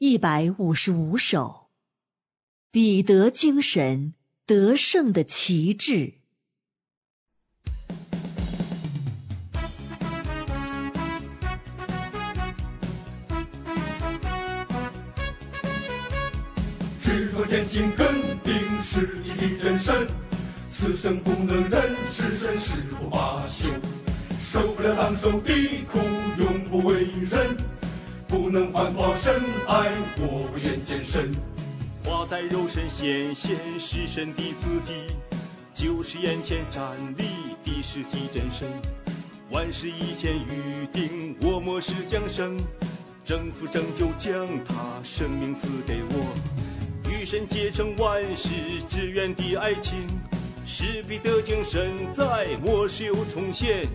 一百五十五首，彼得精神得胜的旗帜。执着前行，肯定是你的人生。此生不能忍，是生誓不罢休。受不了当受的苦，永不为人。能环保深爱，我不愿见身。化在肉身显现，是神的自己，就是眼前站立的是极真神。万事以前预定，我末世降生，征服拯救，将他生命赐给我。与神结成万事之缘的爱情，使彼得精神在末世又重现。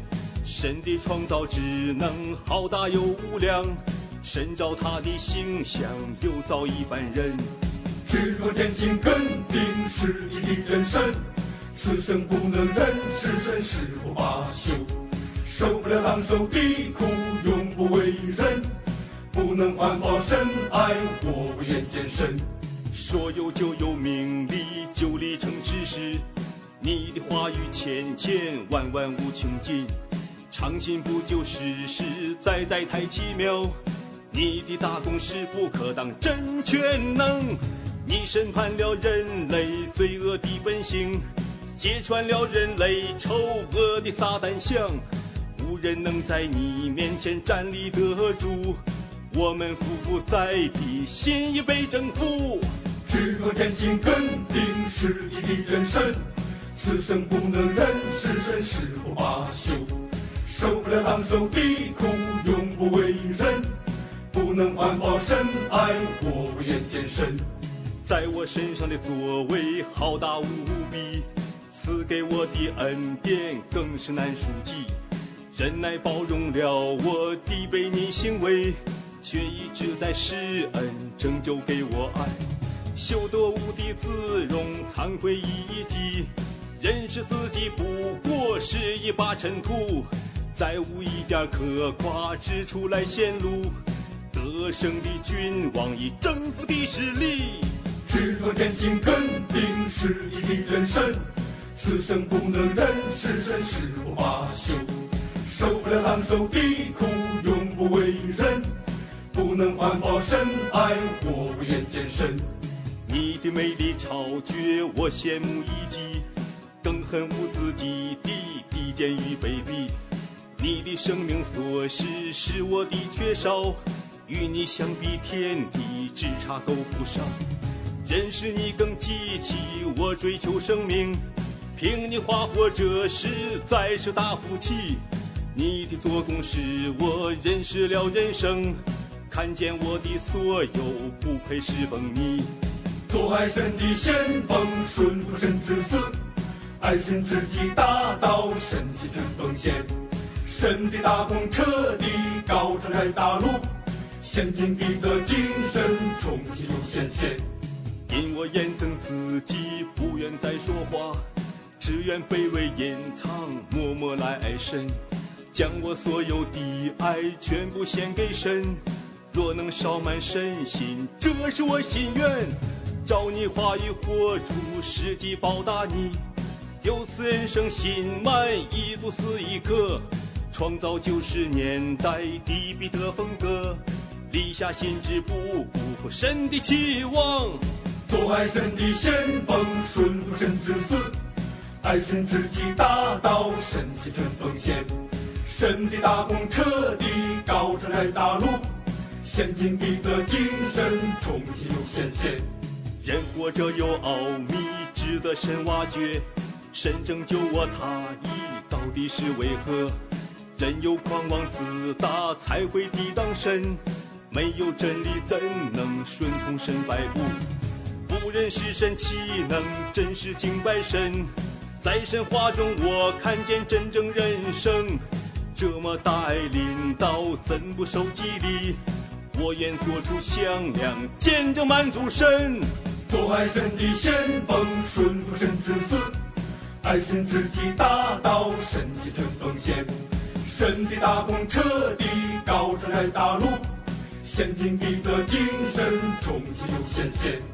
神的创造之能浩大又无量，神照他的形象又造一般人。执着前行，肯定是你的人生。此生不能忍，是生誓不罢休。受不了当受的苦，永不为人。不能环保深爱，我不愿见身。说有就有，命里就立成之时。你的话语千千万万无穷尽。长信不就实实在在太奇妙，你的大功是不可当真全能，你审判了人类罪恶的本性，揭穿了人类丑恶的撒旦相，无人能在你面前站立得住，我们夫妇在地，心已被征服。执着前行，肯定是你的人生，此生不能忍，是生誓不罢休。受不了当受的苦，永不为人。能环保深爱，我不愿见身。在我身上的作为浩大无比，赐给我的恩典更是难数计。忍耐包容了我的悖逆行为，却一直在施恩拯救给我爱。修得无地自容，惭愧一击，认识自己不过是一把尘土。再无一点可夸之处来显露，得胜的君王以征服的实力。执着真心，肯定是你的人生。此生不能忍，是生誓不罢休。受不了狼受的苦，永不为人。不能环保深爱，我不愿见身。你的美丽超绝，我羡慕一极，更恨无自己的低贱与卑鄙。你的生命所失是我的缺少，与你相比，天地只差够不上。认识你更激起我追求生命，凭你话活着实在是大福气。你的做工使我认识了人生，看见我的所有不配侍奉你。做爱神的先锋，顺服神之死，爱神之己大道，神奇真奉献。神的大功彻底高唱在大陆，先进彼得精神重新又显现。因我验证自己，不愿再说话，只愿卑微隐藏，默默来爱神，将我所有的爱全部献给神。若能烧满神心，这是我心愿。照你话语活出实际报答你，由此人生心满意足是一刻。创造九十年代的彼得风格，立下心志不辜负神的期望。做爱神的先锋，顺服神之死，爱神之己大道，神牺牲奉献。神的大功彻底高唱在大陆，先进彼得精神重新又显现。人活着有奥秘，值得深挖掘。神拯救我，他意到底是为何？人有狂妄自大，才会抵挡神。没有真理，怎能顺从神摆布？不认识神，岂能真实敬拜神？在神话中，我看见真正人生。这么大爱领导，怎不受激励？我愿做出响亮见证，满足神。做爱神的先锋，顺服神之死，爱神之己大道，神牺牲奉献。神的大功彻底高唱在大陆，先进的精神重新又显现。